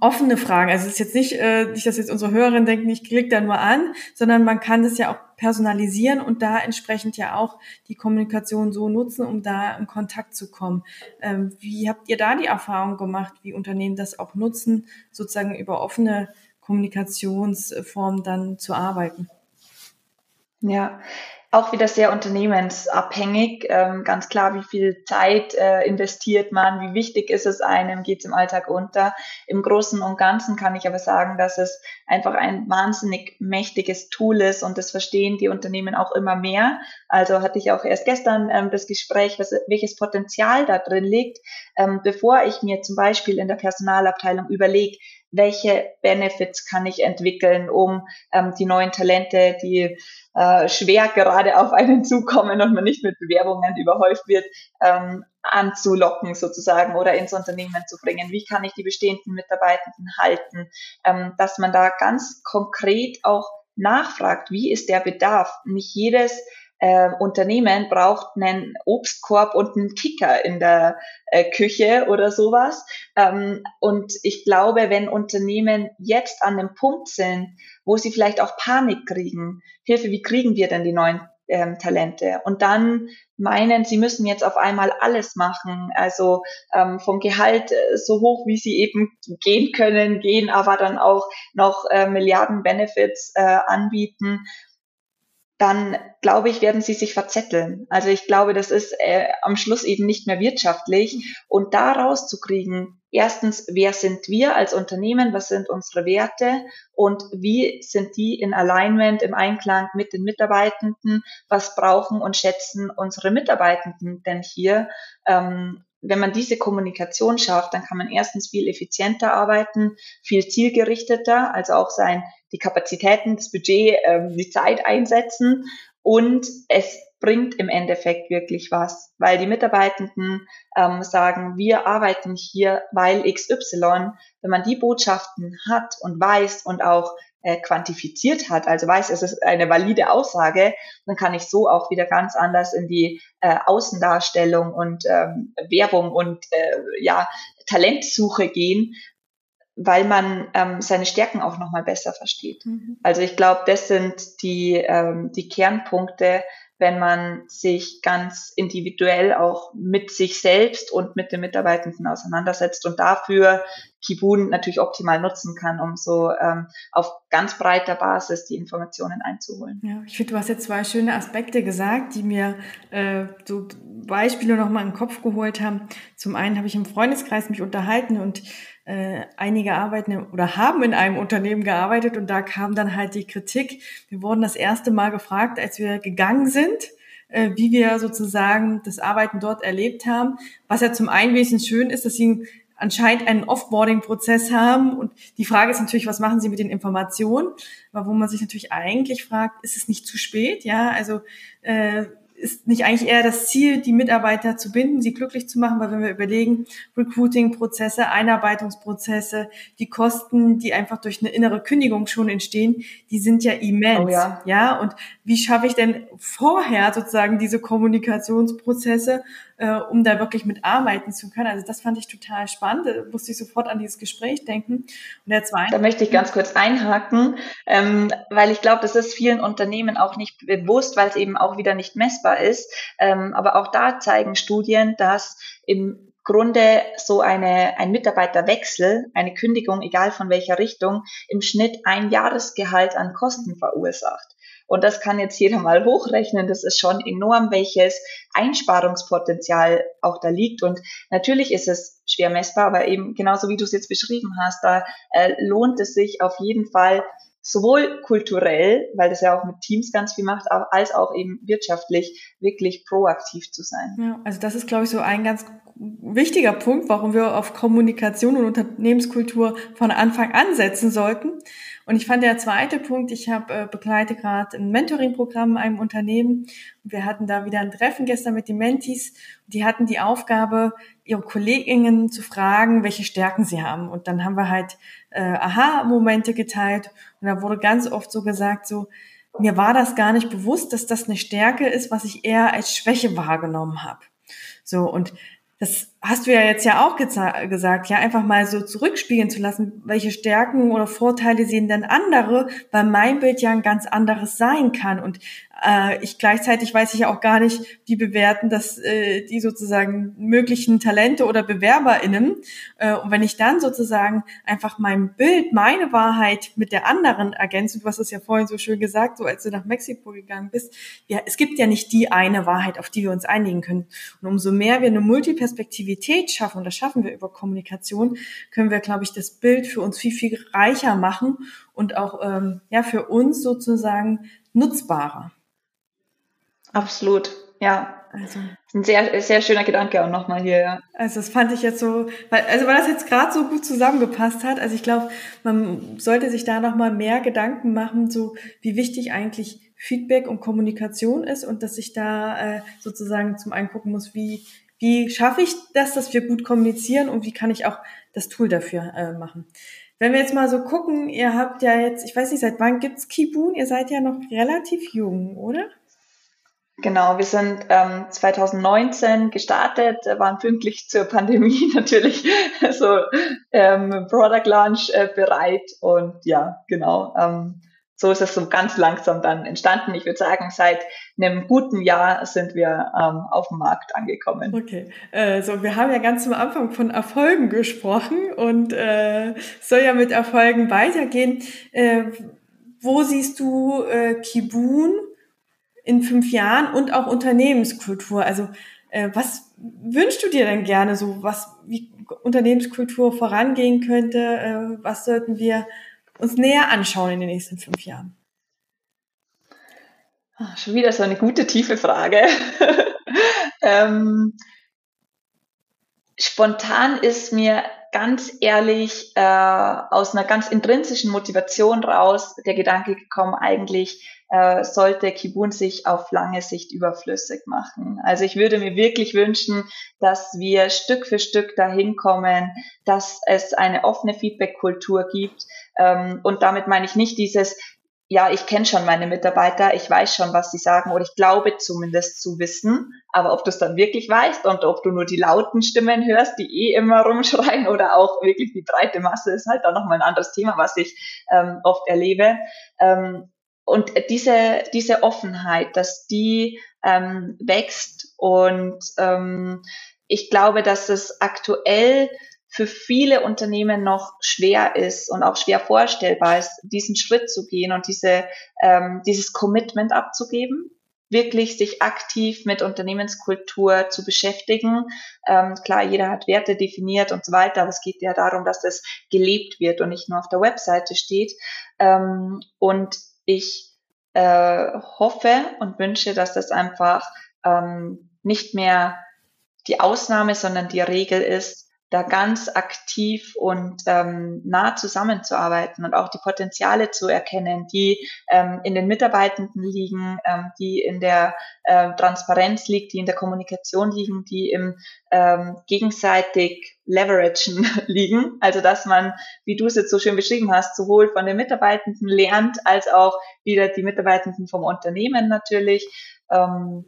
offene Fragen. Also es ist jetzt nicht, äh, nicht, dass jetzt unsere Hörerinnen denken, ich klicke da nur an, sondern man kann das ja auch personalisieren und da entsprechend ja auch die Kommunikation so nutzen, um da in Kontakt zu kommen. Ähm, wie habt ihr da die Erfahrung gemacht, wie Unternehmen das auch nutzen, sozusagen über offene Kommunikationsform dann zu arbeiten. Ja, auch wieder sehr unternehmensabhängig. Ähm, ganz klar, wie viel Zeit äh, investiert man, wie wichtig ist es einem, geht es im Alltag unter. Im Großen und Ganzen kann ich aber sagen, dass es einfach ein wahnsinnig mächtiges Tool ist und das verstehen die Unternehmen auch immer mehr. Also hatte ich auch erst gestern ähm, das Gespräch, was, welches Potenzial da drin liegt, ähm, bevor ich mir zum Beispiel in der Personalabteilung überlege, welche Benefits kann ich entwickeln, um ähm, die neuen Talente, die äh, schwer gerade auf einen zukommen und man nicht mit Bewerbungen überhäuft wird, ähm, anzulocken sozusagen oder ins Unternehmen zu bringen. Wie kann ich die bestehenden Mitarbeitenden halten? Ähm, dass man da ganz konkret auch nachfragt, wie ist der Bedarf? Nicht jedes äh, Unternehmen braucht einen Obstkorb und einen Kicker in der äh, Küche oder sowas. Ähm, und ich glaube, wenn Unternehmen jetzt an dem Punkt sind, wo sie vielleicht auch Panik kriegen, Hilfe, wie kriegen wir denn die neuen ähm, Talente? Und dann meinen, sie müssen jetzt auf einmal alles machen, also ähm, vom Gehalt äh, so hoch, wie sie eben gehen können, gehen, aber dann auch noch äh, Milliarden Benefits äh, anbieten dann glaube ich, werden sie sich verzetteln. Also ich glaube, das ist äh, am Schluss eben nicht mehr wirtschaftlich. Und da rauszukriegen, erstens, wer sind wir als Unternehmen, was sind unsere Werte und wie sind die in Alignment, im Einklang mit den Mitarbeitenden, was brauchen und schätzen unsere Mitarbeitenden denn hier. Ähm, wenn man diese Kommunikation schafft, dann kann man erstens viel effizienter arbeiten, viel zielgerichteter, also auch sein, die Kapazitäten, das Budget, ähm, die Zeit einsetzen. Und es bringt im Endeffekt wirklich was, weil die Mitarbeitenden ähm, sagen, wir arbeiten hier, weil XY, wenn man die Botschaften hat und weiß und auch äh, quantifiziert hat, also weiß, es ist eine valide Aussage, dann kann ich so auch wieder ganz anders in die äh, Außendarstellung und ähm, Werbung und äh, ja Talentsuche gehen, weil man ähm, seine Stärken auch nochmal besser versteht. Mhm. Also ich glaube, das sind die, ähm, die Kernpunkte, wenn man sich ganz individuell auch mit sich selbst und mit den Mitarbeitenden auseinandersetzt und dafür Kibun natürlich optimal nutzen kann, um so ähm, auf ganz breiter Basis die Informationen einzuholen. Ja, ich finde, du hast jetzt zwei schöne Aspekte gesagt, die mir äh, so Beispiele nochmal in den Kopf geholt haben. Zum einen habe ich im Freundeskreis mich unterhalten und äh, einige arbeiten oder haben in einem Unternehmen gearbeitet und da kam dann halt die Kritik. Wir wurden das erste Mal gefragt, als wir gegangen sind, äh, wie wir sozusagen das Arbeiten dort erlebt haben. Was ja zum einen wesentlich schön ist, dass sie anscheinend einen Offboarding-Prozess haben. Und die Frage ist natürlich, was machen sie mit den Informationen? Aber wo man sich natürlich eigentlich fragt, ist es nicht zu spät? Ja, also äh, ist nicht eigentlich eher das Ziel, die Mitarbeiter zu binden, sie glücklich zu machen, weil wenn wir überlegen, Recruiting-Prozesse, Einarbeitungsprozesse, die Kosten, die einfach durch eine innere Kündigung schon entstehen, die sind ja immens. Oh ja. ja, und wie schaffe ich denn vorher sozusagen diese Kommunikationsprozesse äh, um da wirklich mitarbeiten zu können. Also das fand ich total spannend. Musste ich sofort an dieses Gespräch denken. Und der zweite. Da möchte ich ganz kurz einhaken, ähm, weil ich glaube, das ist vielen Unternehmen auch nicht bewusst, weil es eben auch wieder nicht messbar ist. Ähm, aber auch da zeigen Studien, dass im Grunde so eine, ein Mitarbeiterwechsel, eine Kündigung, egal von welcher Richtung, im Schnitt ein Jahresgehalt an Kosten verursacht. Und das kann jetzt jeder mal hochrechnen. Das ist schon enorm, welches Einsparungspotenzial auch da liegt. Und natürlich ist es schwer messbar, aber eben genauso wie du es jetzt beschrieben hast, da äh, lohnt es sich auf jeden Fall sowohl kulturell, weil das ja auch mit Teams ganz viel macht, als auch eben wirtschaftlich wirklich proaktiv zu sein. Ja, also das ist, glaube ich, so ein ganz wichtiger Punkt, warum wir auf Kommunikation und Unternehmenskultur von Anfang an setzen sollten. Und ich fand der zweite Punkt, ich habe äh, begleite gerade ein Mentoring-Programm in einem Unternehmen. Und wir hatten da wieder ein Treffen gestern mit den Mentis. Die hatten die Aufgabe, ihre Kolleginnen zu fragen, welche Stärken sie haben. Und dann haben wir halt äh, Aha-Momente geteilt. Und da wurde ganz oft so gesagt, so, mir war das gar nicht bewusst, dass das eine Stärke ist, was ich eher als Schwäche wahrgenommen habe. So, und das hast du ja jetzt ja auch gesagt, ja, einfach mal so zurückspiegeln zu lassen, welche Stärken oder Vorteile sehen denn andere, weil mein Bild ja ein ganz anderes sein kann. Und äh, ich gleichzeitig weiß ich ja auch gar nicht, wie bewerten das äh, die sozusagen möglichen Talente oder BewerberInnen. Äh, und wenn ich dann sozusagen einfach mein Bild, meine Wahrheit mit der anderen ergänze, du hast es ja vorhin so schön gesagt, so als du nach Mexiko gegangen bist, ja, es gibt ja nicht die eine Wahrheit, auf die wir uns einigen können. Und umso mehr wir eine Multiperspektivität schaffen, und das schaffen wir über Kommunikation, können wir, glaube ich, das Bild für uns viel, viel reicher machen und auch ähm, ja für uns sozusagen nutzbarer. Absolut, ja. Also ein sehr, sehr schöner Gedanke auch nochmal hier, ja. Also das fand ich jetzt so, weil, also weil das jetzt gerade so gut zusammengepasst hat. Also ich glaube, man sollte sich da nochmal mehr Gedanken machen, so wie wichtig eigentlich Feedback und Kommunikation ist und dass ich da äh, sozusagen zum einen gucken muss, wie, wie schaffe ich das, dass wir gut kommunizieren und wie kann ich auch das Tool dafür äh, machen. Wenn wir jetzt mal so gucken, ihr habt ja jetzt, ich weiß nicht, seit wann gibt's Kibun? Ihr seid ja noch relativ jung, oder? Genau, wir sind ähm, 2019 gestartet, waren pünktlich zur Pandemie natürlich so ähm, Product Launch äh, bereit und ja, genau. Ähm, so ist es so ganz langsam dann entstanden. Ich würde sagen, seit einem guten Jahr sind wir ähm, auf dem Markt angekommen. Okay, äh, so wir haben ja ganz am Anfang von Erfolgen gesprochen und äh, soll ja mit Erfolgen weitergehen. Äh, wo siehst du äh, Kibun in fünf Jahren und auch Unternehmenskultur. Also äh, was wünschst du dir denn gerne so, was wie Unternehmenskultur vorangehen könnte? Äh, was sollten wir uns näher anschauen in den nächsten fünf Jahren? Ach, schon wieder so eine gute tiefe Frage. ähm, spontan ist mir ganz ehrlich äh, aus einer ganz intrinsischen Motivation raus der Gedanke gekommen, eigentlich äh, sollte Kibun sich auf lange Sicht überflüssig machen. Also ich würde mir wirklich wünschen, dass wir Stück für Stück dahin kommen, dass es eine offene Feedback-Kultur gibt. Ähm, und damit meine ich nicht dieses, ja, ich kenne schon meine Mitarbeiter, ich weiß schon, was sie sagen oder ich glaube zumindest zu wissen. Aber ob du es dann wirklich weißt und ob du nur die lauten Stimmen hörst, die eh immer rumschreien oder auch wirklich die breite Masse, ist halt dann nochmal ein anderes Thema, was ich ähm, oft erlebe. Ähm, und diese, diese Offenheit, dass die ähm, wächst und ähm, ich glaube, dass es aktuell für viele Unternehmen noch schwer ist und auch schwer vorstellbar ist, diesen Schritt zu gehen und diese, ähm, dieses Commitment abzugeben, wirklich sich aktiv mit Unternehmenskultur zu beschäftigen. Ähm, klar, jeder hat Werte definiert und so weiter, aber es geht ja darum, dass das gelebt wird und nicht nur auf der Webseite steht. Ähm, und ich äh, hoffe und wünsche, dass das einfach ähm, nicht mehr die Ausnahme, sondern die Regel ist, da ganz aktiv und ähm, nah zusammenzuarbeiten und auch die Potenziale zu erkennen, die ähm, in den Mitarbeitenden liegen, ähm, die in der äh, Transparenz liegt, die in der Kommunikation liegen, die im ähm, gegenseitig Leveragen liegen. Also dass man, wie du es jetzt so schön beschrieben hast, sowohl von den Mitarbeitenden lernt, als auch wieder die Mitarbeitenden vom Unternehmen natürlich. Ähm,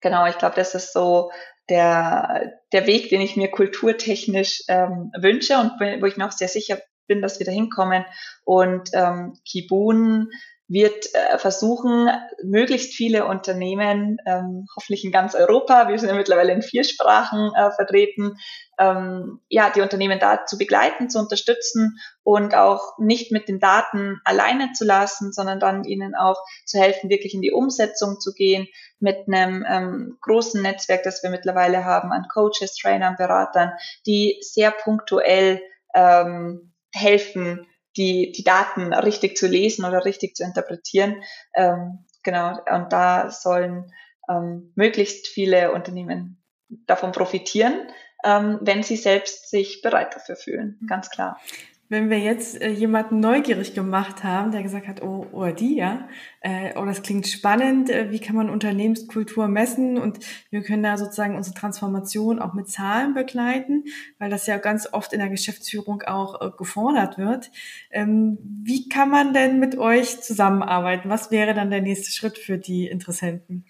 genau, ich glaube, das ist so der, der Weg, den ich mir kulturtechnisch ähm, wünsche und wo ich mir auch sehr sicher bin, dass wir da hinkommen. Und ähm, Kibun wird äh, versuchen, möglichst viele Unternehmen, ähm, hoffentlich in ganz Europa, wir sind ja mittlerweile in vier Sprachen äh, vertreten, ähm, ja, die Unternehmen da zu begleiten, zu unterstützen und auch nicht mit den Daten alleine zu lassen, sondern dann ihnen auch zu helfen, wirklich in die Umsetzung zu gehen mit einem ähm, großen Netzwerk, das wir mittlerweile haben an Coaches, Trainern, Beratern, die sehr punktuell ähm, helfen, die, die Daten richtig zu lesen oder richtig zu interpretieren. Ähm, genau, und da sollen ähm, möglichst viele Unternehmen davon profitieren, ähm, wenn sie selbst sich bereit dafür fühlen, ganz klar wenn wir jetzt äh, jemanden neugierig gemacht haben, der gesagt hat, oh, oh die, ja, äh, oh, das klingt spannend, äh, wie kann man Unternehmenskultur messen und wir können da sozusagen unsere Transformation auch mit Zahlen begleiten, weil das ja ganz oft in der Geschäftsführung auch äh, gefordert wird. Ähm, wie kann man denn mit euch zusammenarbeiten? Was wäre dann der nächste Schritt für die Interessenten?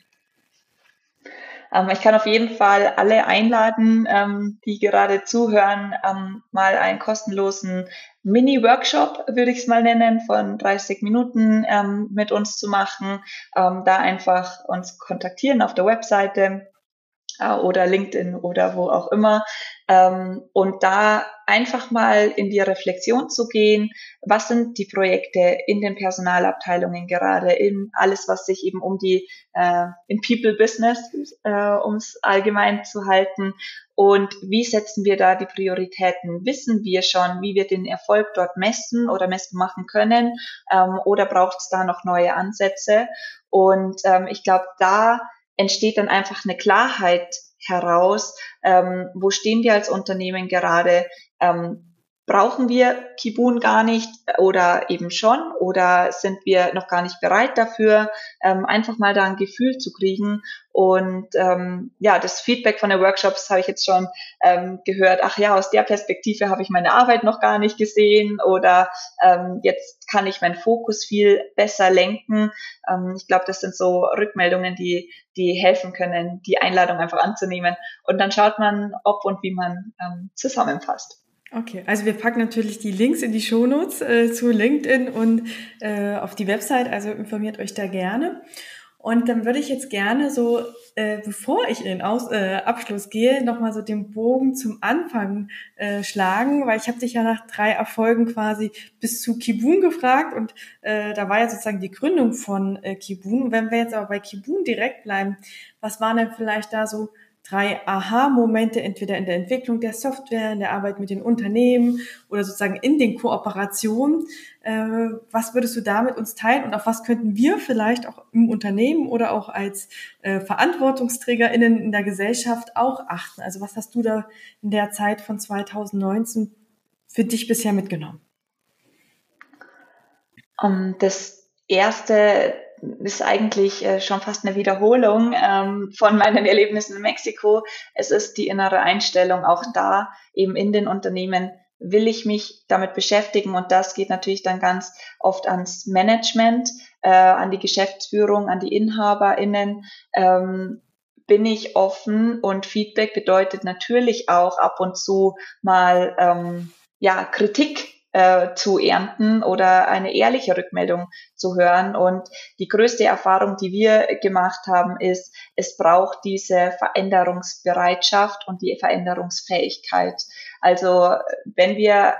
Ähm, ich kann auf jeden Fall alle einladen, ähm, die gerade zuhören, ähm, mal einen kostenlosen Mini-Workshop, würde ich es mal nennen, von 30 Minuten ähm, mit uns zu machen. Ähm, da einfach uns kontaktieren auf der Webseite äh, oder LinkedIn oder wo auch immer. Ähm, und da einfach mal in die Reflexion zu gehen, was sind die Projekte in den Personalabteilungen gerade, in alles, was sich eben um die, äh, in People Business, äh, um es allgemein zu halten, und wie setzen wir da die Prioritäten? Wissen wir schon, wie wir den Erfolg dort messen oder messen machen können? Ähm, oder braucht es da noch neue Ansätze? Und ähm, ich glaube, da entsteht dann einfach eine Klarheit heraus, ähm, wo stehen wir als Unternehmen gerade, ähm, brauchen wir Kibun gar nicht oder eben schon oder sind wir noch gar nicht bereit dafür, ähm, einfach mal da ein Gefühl zu kriegen. Und ähm, ja, das Feedback von den Workshops habe ich jetzt schon ähm, gehört, ach ja, aus der Perspektive habe ich meine Arbeit noch gar nicht gesehen oder ähm, jetzt kann ich meinen Fokus viel besser lenken. Ähm, ich glaube, das sind so Rückmeldungen, die, die helfen können, die Einladung einfach anzunehmen. Und dann schaut man, ob und wie man ähm, zusammenfasst. Okay, also wir packen natürlich die Links in die Shownotes äh, zu LinkedIn und äh, auf die Website, also informiert euch da gerne. Und dann würde ich jetzt gerne so, äh, bevor ich in den Aus äh, Abschluss gehe, nochmal so den Bogen zum Anfang äh, schlagen, weil ich habe dich ja nach drei Erfolgen quasi bis zu Kibun gefragt und äh, da war ja sozusagen die Gründung von äh, Kibun. Und wenn wir jetzt aber bei Kibun direkt bleiben, was waren denn vielleicht da so drei Aha-Momente, entweder in der Entwicklung der Software, in der Arbeit mit den Unternehmen oder sozusagen in den Kooperationen. Äh, was würdest du da mit uns teilen und auf was könnten wir vielleicht auch im Unternehmen oder auch als äh, VerantwortungsträgerInnen in der Gesellschaft auch achten? Also was hast du da in der Zeit von 2019 für dich bisher mitgenommen? Um, das erste ist eigentlich äh, schon fast eine Wiederholung ähm, von meinen Erlebnissen in Mexiko. Es ist die innere Einstellung auch da, eben in den Unternehmen will ich mich damit beschäftigen und das geht natürlich dann ganz oft ans Management, äh, an die Geschäftsführung, an die InhaberInnen. Ähm, bin ich offen und Feedback bedeutet natürlich auch ab und zu mal ähm, ja Kritik äh, zu ernten oder eine ehrliche Rückmeldung zu hören. Und die größte Erfahrung, die wir gemacht haben, ist, es braucht diese Veränderungsbereitschaft und die Veränderungsfähigkeit. Also wenn wir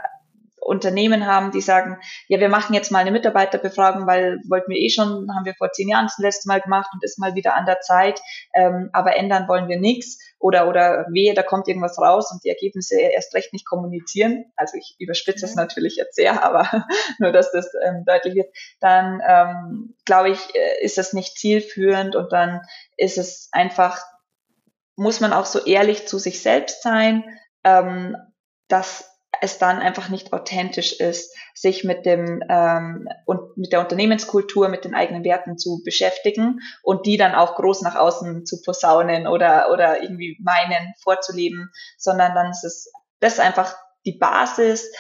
Unternehmen haben, die sagen, ja, wir machen jetzt mal eine Mitarbeiterbefragung, weil wollten wir eh schon, haben wir vor zehn Jahren das letzte Mal gemacht und ist mal wieder an der Zeit, ähm, aber ändern wollen wir nichts oder oder wehe, da kommt irgendwas raus und die Ergebnisse erst recht nicht kommunizieren. Also ich überspitze es mhm. natürlich jetzt sehr, aber nur, dass das ähm, deutlich wird. Dann ähm, glaube ich, äh, ist das nicht zielführend und dann ist es einfach, muss man auch so ehrlich zu sich selbst sein, ähm, dass es dann einfach nicht authentisch ist, sich mit dem ähm, und mit der Unternehmenskultur, mit den eigenen Werten zu beschäftigen und die dann auch groß nach außen zu posaunen oder oder irgendwie meinen vorzuleben, sondern dann ist es das ist einfach die Basis,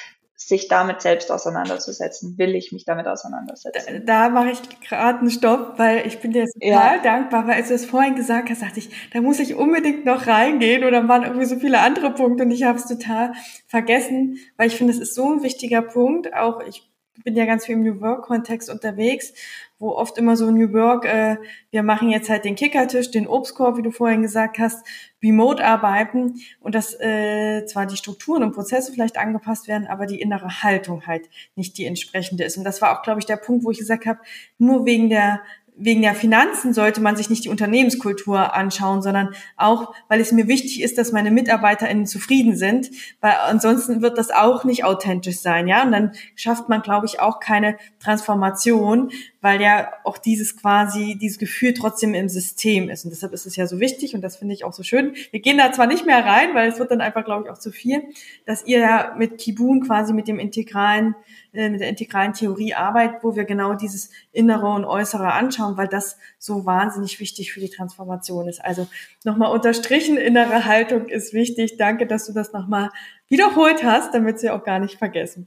sich damit selbst auseinanderzusetzen. Will ich mich damit auseinandersetzen? Da, da mache ich gerade einen Stopp, weil ich bin dir total ja. dankbar, weil als du es vorhin gesagt hast, dachte ich, da muss ich unbedingt noch reingehen oder waren irgendwie so viele andere Punkte und ich habe es total vergessen, weil ich finde, es ist so ein wichtiger Punkt. Auch ich bin ja ganz viel im New Work-Kontext unterwegs wo oft immer so New Work, äh, wir machen jetzt halt den Kickertisch, den Obstkorb, wie du vorhin gesagt hast, remote arbeiten und dass äh, zwar die Strukturen und Prozesse vielleicht angepasst werden, aber die innere Haltung halt nicht die entsprechende ist. Und das war auch, glaube ich, der Punkt, wo ich gesagt habe, nur wegen der wegen der Finanzen sollte man sich nicht die Unternehmenskultur anschauen, sondern auch, weil es mir wichtig ist, dass meine MitarbeiterInnen zufrieden sind, weil ansonsten wird das auch nicht authentisch sein, ja. Und dann schafft man, glaube ich, auch keine Transformation, weil ja auch dieses quasi, dieses Gefühl trotzdem im System ist. Und deshalb ist es ja so wichtig und das finde ich auch so schön. Wir gehen da zwar nicht mehr rein, weil es wird dann einfach, glaube ich, auch zu viel, dass ihr ja mit Kibun quasi mit dem integralen, äh, mit der integralen Theorie arbeitet, wo wir genau dieses Innere und Äußere anschauen, weil das so wahnsinnig wichtig für die Transformation ist. Also nochmal unterstrichen, innere Haltung ist wichtig. Danke, dass du das nochmal wiederholt hast, damit sie auch gar nicht vergessen.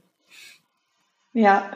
Ja,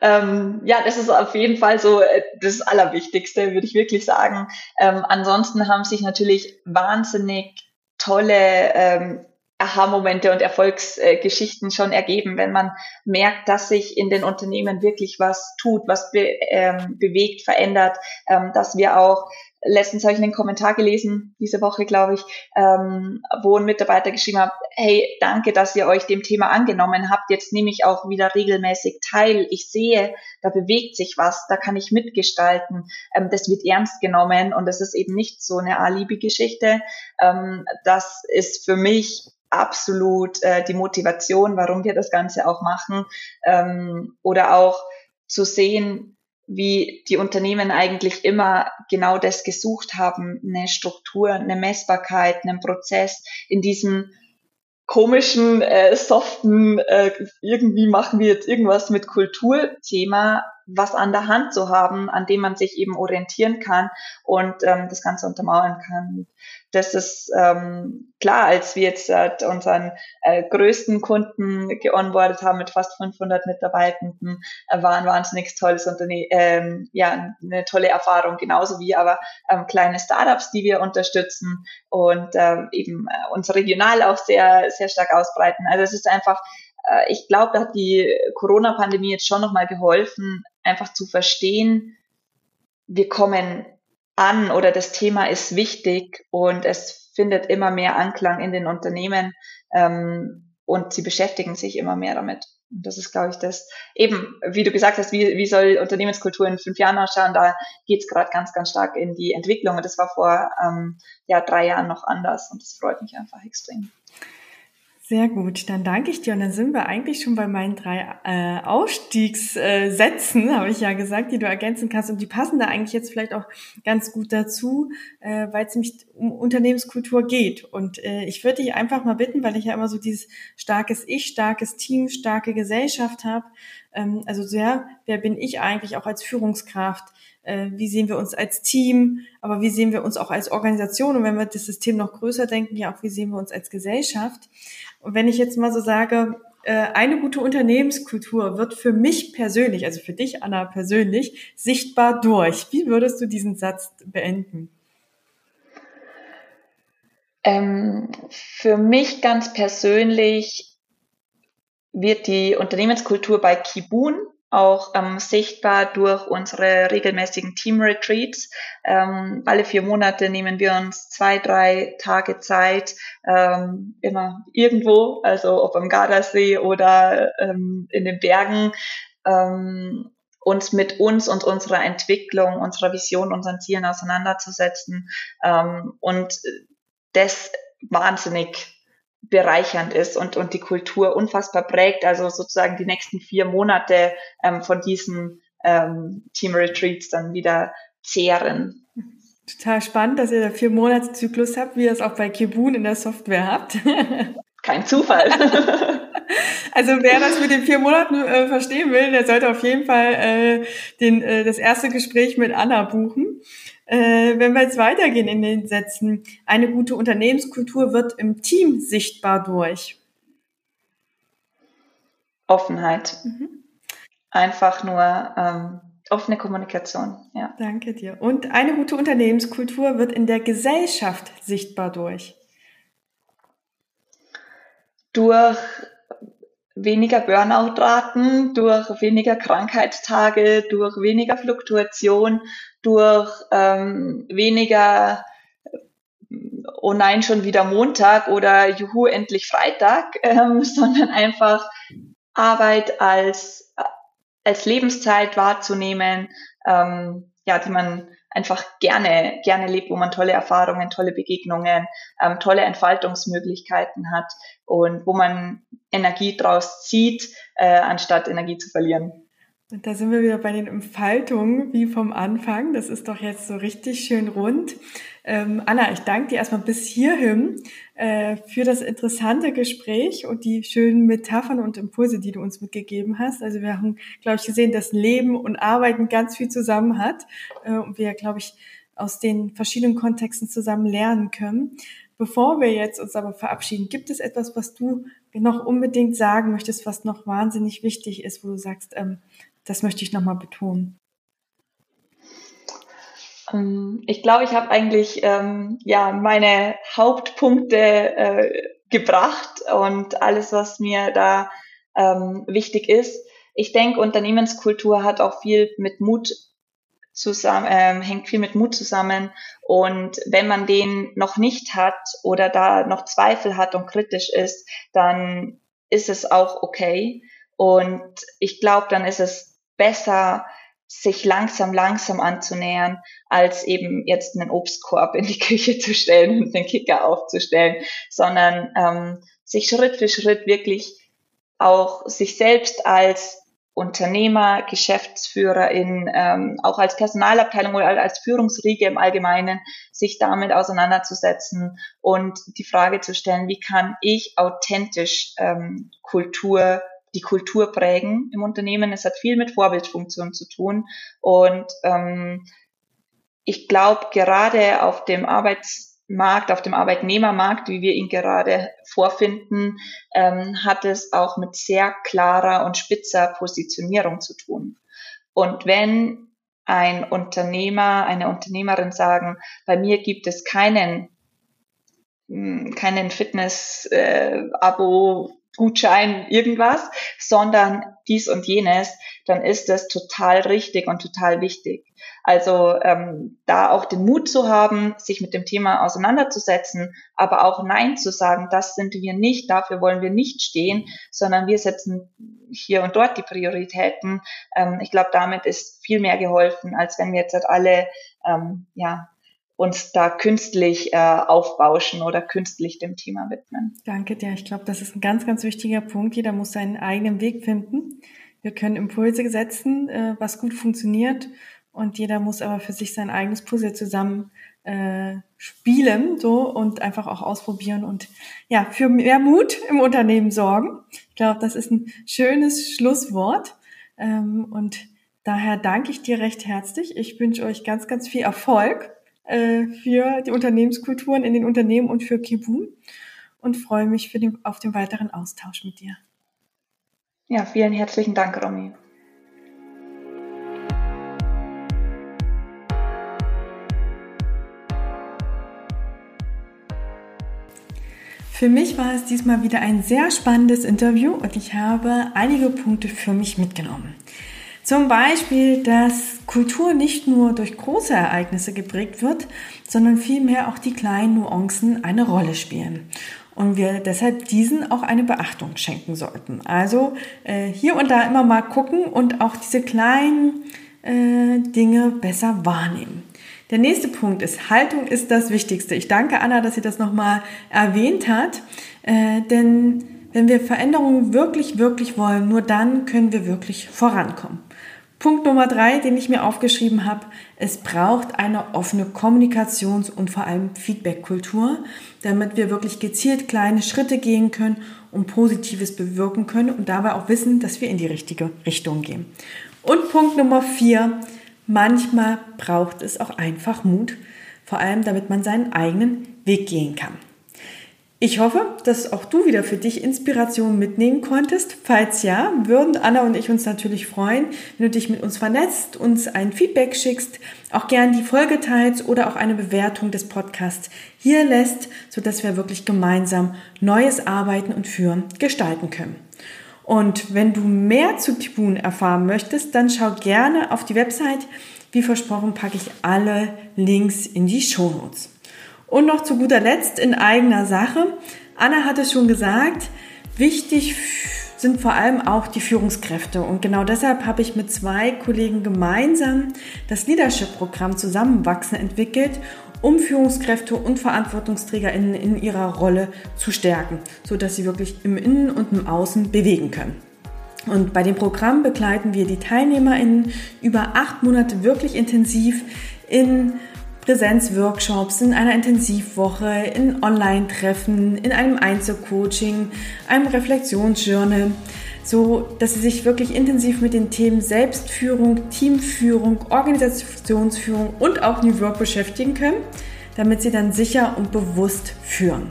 ähm, ja, das ist auf jeden Fall so äh, das Allerwichtigste, würde ich wirklich sagen. Ähm, ansonsten haben sich natürlich wahnsinnig tolle ähm, Aha-Momente und Erfolgsgeschichten schon ergeben, wenn man merkt, dass sich in den Unternehmen wirklich was tut, was be ähm, bewegt, verändert, ähm, dass wir auch letztens habe ich einen Kommentar gelesen, diese Woche, glaube ich, ähm, wo ein Mitarbeiter geschrieben hat, hey, danke, dass ihr euch dem Thema angenommen habt. Jetzt nehme ich auch wieder regelmäßig teil. Ich sehe, da bewegt sich was, da kann ich mitgestalten. Ähm, das wird ernst genommen und das ist eben nicht so eine Alibi-Geschichte. Ähm, das ist für mich absolut äh, die Motivation, warum wir das Ganze auch machen. Ähm, oder auch zu sehen, wie die Unternehmen eigentlich immer genau das gesucht haben, eine Struktur, eine Messbarkeit, einen Prozess in diesem komischen, äh, soften, äh, irgendwie machen wir jetzt irgendwas mit Kulturthema, was an der Hand zu haben, an dem man sich eben orientieren kann und ähm, das Ganze untermauern kann das ist ähm, klar, als wir jetzt äh, unseren äh, größten Kunden geonboardet haben mit fast 500 Mitarbeitenden, äh, war ein wahnsinnig tolles Unternehmen, ähm, ja, eine tolle Erfahrung, genauso wie aber ähm, kleine Startups, die wir unterstützen und ähm, eben äh, uns regional auch sehr, sehr stark ausbreiten. Also es ist einfach, äh, ich glaube, da hat die Corona-Pandemie jetzt schon nochmal geholfen, einfach zu verstehen, wir kommen an oder das Thema ist wichtig und es findet immer mehr Anklang in den Unternehmen ähm, und sie beschäftigen sich immer mehr damit. Und das ist, glaube ich, das eben, wie du gesagt hast, wie, wie soll Unternehmenskultur in fünf Jahren ausschauen, da geht es gerade ganz, ganz stark in die Entwicklung und das war vor ähm, ja, drei Jahren noch anders und das freut mich einfach extrem. Sehr gut, dann danke ich dir. Und dann sind wir eigentlich schon bei meinen drei äh, Ausstiegssätzen, äh, habe ich ja gesagt, die du ergänzen kannst. Und die passen da eigentlich jetzt vielleicht auch ganz gut dazu, äh, weil es nämlich um Unternehmenskultur geht. Und äh, ich würde dich einfach mal bitten, weil ich ja immer so dieses starkes Ich, starkes Team, starke Gesellschaft habe. Ähm, also sehr, wer bin ich eigentlich auch als Führungskraft? Äh, wie sehen wir uns als Team, aber wie sehen wir uns auch als Organisation und wenn wir das System noch größer denken, ja auch wie sehen wir uns als Gesellschaft. Wenn ich jetzt mal so sage, äh, eine gute Unternehmenskultur wird für mich persönlich, also für dich, Anna, persönlich, sichtbar durch. Wie würdest du diesen Satz beenden? Ähm, für mich ganz persönlich wird die Unternehmenskultur bei Kibun auch ähm, sichtbar durch unsere regelmäßigen Team-Retreats. Ähm, alle vier Monate nehmen wir uns zwei, drei Tage Zeit, ähm, immer irgendwo, also ob am Gardasee oder ähm, in den Bergen, ähm, uns mit uns und unserer Entwicklung, unserer Vision, unseren Zielen auseinanderzusetzen ähm, und das wahnsinnig bereichernd ist und, und die Kultur unfassbar prägt. Also sozusagen die nächsten vier Monate ähm, von diesen ähm, Team Retreats dann wieder zehren. Total spannend, dass ihr da vier Monate Zyklus habt, wie ihr es auch bei Kibun in der Software habt. Kein Zufall. Also wer das mit den vier Monaten äh, verstehen will, der sollte auf jeden Fall äh, den, äh, das erste Gespräch mit Anna buchen. Äh, wenn wir jetzt weitergehen in den Sätzen, eine gute Unternehmenskultur wird im Team sichtbar durch. Offenheit. Mhm. Einfach nur ähm, offene Kommunikation. Ja. Danke dir. Und eine gute Unternehmenskultur wird in der Gesellschaft sichtbar durch. Durch weniger Burnout-Raten, durch weniger Krankheitstage, durch weniger Fluktuation, durch ähm, weniger oh nein, schon wieder Montag oder juhu, endlich Freitag, ähm, sondern einfach Arbeit als, als Lebenszeit wahrzunehmen, ähm, ja, die man einfach gerne, gerne lebt, wo man tolle Erfahrungen, tolle Begegnungen, ähm, tolle Entfaltungsmöglichkeiten hat und wo man Energie draus zieht, äh, anstatt Energie zu verlieren. Und da sind wir wieder bei den Entfaltungen wie vom Anfang. Das ist doch jetzt so richtig schön rund. Ähm, Anna, ich danke dir erstmal bis hierhin äh, für das interessante Gespräch und die schönen Metaphern und Impulse, die du uns mitgegeben hast. Also wir haben, glaube ich, gesehen, dass Leben und Arbeiten ganz viel zusammen hat äh, und wir, glaube ich, aus den verschiedenen Kontexten zusammen lernen können. Bevor wir jetzt uns aber verabschieden, gibt es etwas, was du noch unbedingt sagen möchtest, was noch wahnsinnig wichtig ist, wo du sagst, ähm, Das möchte ich nochmal betonen. Ähm, ich glaube, ich habe eigentlich ähm, ja meine Hauptpunkte äh, gebracht und alles, was mir da ähm, wichtig ist. Ich denke, Unternehmenskultur hat auch viel mit Mut zusammen, ähm, hängt viel mit Mut zusammen. Und wenn man den noch nicht hat oder da noch Zweifel hat und kritisch ist, dann ist es auch okay. Und ich glaube, dann ist es besser, sich langsam, langsam anzunähern, als eben jetzt einen Obstkorb in die Küche zu stellen und den Kicker aufzustellen, sondern ähm, sich Schritt für Schritt wirklich auch sich selbst als Unternehmer, Geschäftsführerin, ähm, auch als Personalabteilung oder als Führungsriege im Allgemeinen, sich damit auseinanderzusetzen und die Frage zu stellen, wie kann ich authentisch ähm, Kultur, die Kultur prägen im Unternehmen. Es hat viel mit Vorbildfunktion zu tun und ähm, ich glaube, gerade auf dem Arbeits Markt, auf dem Arbeitnehmermarkt, wie wir ihn gerade vorfinden, ähm, hat es auch mit sehr klarer und spitzer Positionierung zu tun. Und wenn ein Unternehmer, eine Unternehmerin sagen, bei mir gibt es keinen, hm, keinen Fitness-Abo, äh, Gutschein, irgendwas, sondern dies und jenes, dann ist das total richtig und total wichtig. Also ähm, da auch den Mut zu haben, sich mit dem Thema auseinanderzusetzen, aber auch Nein zu sagen, das sind wir nicht, dafür wollen wir nicht stehen, sondern wir setzen hier und dort die Prioritäten. Ähm, ich glaube, damit ist viel mehr geholfen, als wenn wir jetzt halt alle ähm, ja, uns da künstlich äh, aufbauschen oder künstlich dem Thema widmen. Danke dir. Ich glaube, das ist ein ganz, ganz wichtiger Punkt. Jeder muss seinen eigenen Weg finden. Wir können Impulse setzen, äh, was gut funktioniert. Und jeder muss aber für sich sein eigenes Puzzle zusammen äh, spielen so und einfach auch ausprobieren und ja für mehr Mut im Unternehmen sorgen. Ich glaube, das ist ein schönes Schlusswort ähm, und daher danke ich dir recht herzlich. Ich wünsche euch ganz, ganz viel Erfolg äh, für die Unternehmenskulturen in den Unternehmen und für Kibun und freue mich für den, auf den weiteren Austausch mit dir. Ja, vielen herzlichen Dank, Romy. Für mich war es diesmal wieder ein sehr spannendes Interview und ich habe einige Punkte für mich mitgenommen. Zum Beispiel, dass Kultur nicht nur durch große Ereignisse geprägt wird, sondern vielmehr auch die kleinen Nuancen eine Rolle spielen. Und wir deshalb diesen auch eine Beachtung schenken sollten. Also äh, hier und da immer mal gucken und auch diese kleinen äh, Dinge besser wahrnehmen. Der nächste Punkt ist, Haltung ist das Wichtigste. Ich danke Anna, dass sie das nochmal erwähnt hat, äh, denn wenn wir Veränderungen wirklich, wirklich wollen, nur dann können wir wirklich vorankommen. Punkt Nummer drei, den ich mir aufgeschrieben habe, es braucht eine offene Kommunikations- und vor allem Feedback-Kultur, damit wir wirklich gezielt kleine Schritte gehen können und Positives bewirken können und dabei auch wissen, dass wir in die richtige Richtung gehen. Und Punkt Nummer vier, manchmal braucht es auch einfach Mut, vor allem damit man seinen eigenen Weg gehen kann. Ich hoffe, dass auch du wieder für dich Inspiration mitnehmen konntest. Falls ja, würden Anna und ich uns natürlich freuen, wenn du dich mit uns vernetzt, uns ein Feedback schickst, auch gern die Folge teilst oder auch eine Bewertung des Podcasts hier lässt, sodass wir wirklich gemeinsam neues Arbeiten und Führen gestalten können. Und wenn du mehr zu Tibun erfahren möchtest, dann schau gerne auf die Website. Wie versprochen packe ich alle Links in die Shownotes. Und noch zu guter Letzt in eigener Sache. Anna hat es schon gesagt, wichtig sind vor allem auch die Führungskräfte. Und genau deshalb habe ich mit zwei Kollegen gemeinsam das Leadership-Programm Zusammenwachsen entwickelt, um Führungskräfte und VerantwortungsträgerInnen in ihrer Rolle zu stärken, sodass sie wirklich im Innen und im Außen bewegen können. Und bei dem Programm begleiten wir die TeilnehmerInnen über acht Monate wirklich intensiv in Präsenzworkshops, in einer Intensivwoche, in Online-Treffen, in einem Einzelcoaching, einem Reflexionsjournal, so dass sie sich wirklich intensiv mit den Themen Selbstführung, Teamführung, Organisationsführung und auch New Work beschäftigen können, damit sie dann sicher und bewusst führen.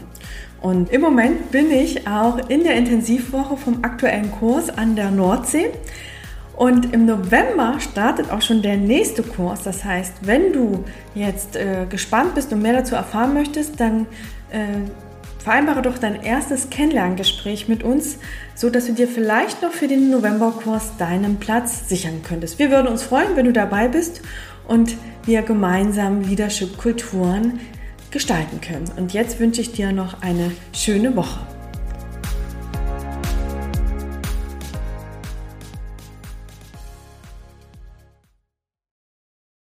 Und im Moment bin ich auch in der Intensivwoche vom aktuellen Kurs an der Nordsee Und im November startet auch schon der nächste Kurs. Das heißt, wenn du jetzt äh, gespannt bist und mehr dazu erfahren möchtest, dann äh, vereinbare doch dein erstes Kennenlerngespräch mit uns, so dass du dir vielleicht noch für den Novemberkurs deinen Platz sichern könntest. Wir würden uns freuen, wenn du dabei bist und wir gemeinsam Leadership Kulturen gestalten können. Und jetzt wünsche ich dir noch eine schöne Woche.